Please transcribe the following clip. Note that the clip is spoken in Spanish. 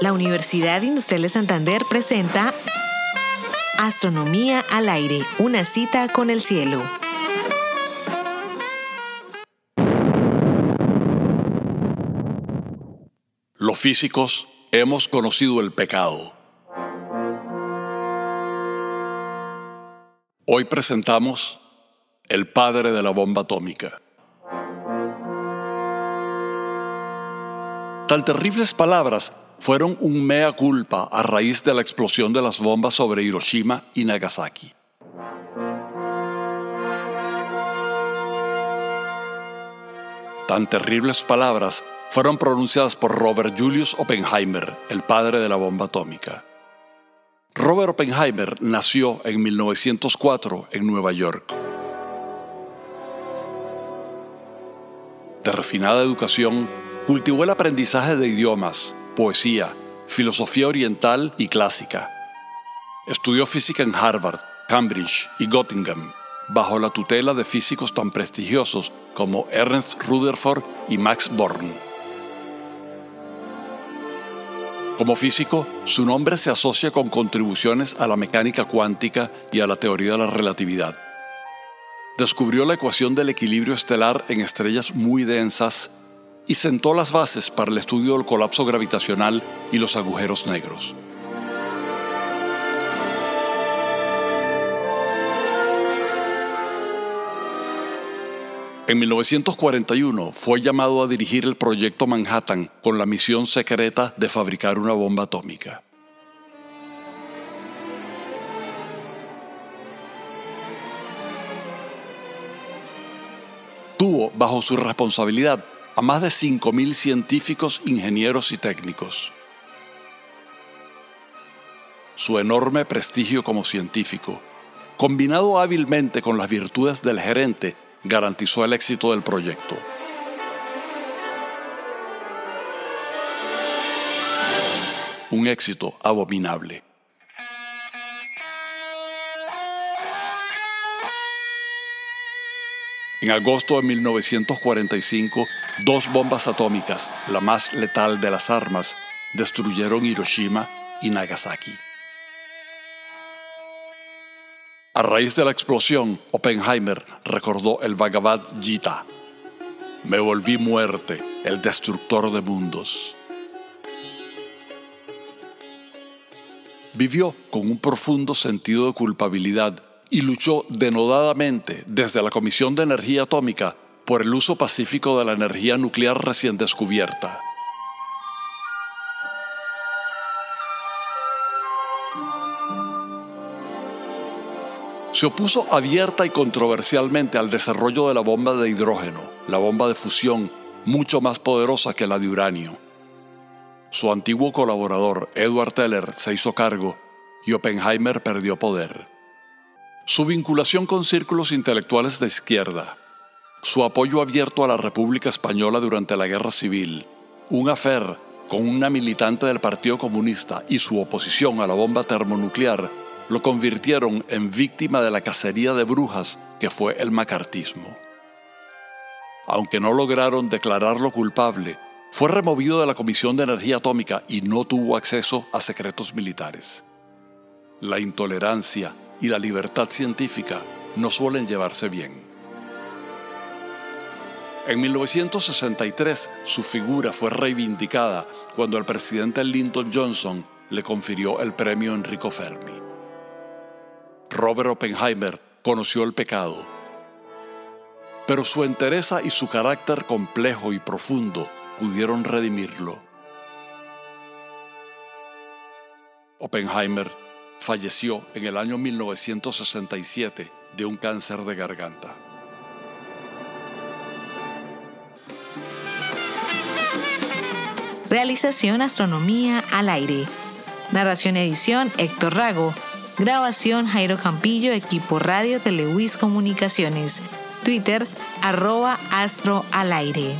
La Universidad Industrial de Santander presenta Astronomía al aire, una cita con el cielo. Los físicos hemos conocido el pecado. Hoy presentamos el padre de la bomba atómica. Tan terribles palabras fueron un mea culpa a raíz de la explosión de las bombas sobre Hiroshima y Nagasaki. Tan terribles palabras fueron pronunciadas por Robert Julius Oppenheimer, el padre de la bomba atómica. Robert Oppenheimer nació en 1904 en Nueva York. De refinada educación, cultivó el aprendizaje de idiomas, poesía, filosofía oriental y clásica. Estudió física en Harvard, Cambridge y Göttingen, bajo la tutela de físicos tan prestigiosos como Ernst Rutherford y Max Born. Como físico, su nombre se asocia con contribuciones a la mecánica cuántica y a la teoría de la relatividad. Descubrió la ecuación del equilibrio estelar en estrellas muy densas y sentó las bases para el estudio del colapso gravitacional y los agujeros negros. En 1941 fue llamado a dirigir el proyecto Manhattan con la misión secreta de fabricar una bomba atómica. Tuvo bajo su responsabilidad a más de 5.000 científicos, ingenieros y técnicos. Su enorme prestigio como científico, combinado hábilmente con las virtudes del gerente, garantizó el éxito del proyecto. Un éxito abominable. En agosto de 1945, dos bombas atómicas, la más letal de las armas, destruyeron Hiroshima y Nagasaki. A raíz de la explosión, Oppenheimer recordó el Bhagavad Gita. Me volví muerte, el destructor de mundos. Vivió con un profundo sentido de culpabilidad y luchó denodadamente desde la Comisión de Energía Atómica por el uso pacífico de la energía nuclear recién descubierta. Se opuso abierta y controversialmente al desarrollo de la bomba de hidrógeno, la bomba de fusión, mucho más poderosa que la de uranio. Su antiguo colaborador, Edward Teller, se hizo cargo y Oppenheimer perdió poder su vinculación con círculos intelectuales de izquierda, su apoyo abierto a la República Española durante la Guerra Civil, un afer con una militante del Partido Comunista y su oposición a la bomba termonuclear lo convirtieron en víctima de la cacería de brujas que fue el macartismo. Aunque no lograron declararlo culpable, fue removido de la Comisión de Energía Atómica y no tuvo acceso a secretos militares. La intolerancia y la libertad científica no suelen llevarse bien. En 1963 su figura fue reivindicada cuando el presidente Lyndon Johnson le confirió el premio Enrico Fermi. Robert Oppenheimer conoció el pecado, pero su entereza y su carácter complejo y profundo pudieron redimirlo. Oppenheimer falleció en el año 1967 de un cáncer de garganta. Realización Astronomía al aire. Narración edición Héctor Rago. Grabación Jairo Campillo, equipo Radio Telewis Comunicaciones. Twitter arroba astro al aire.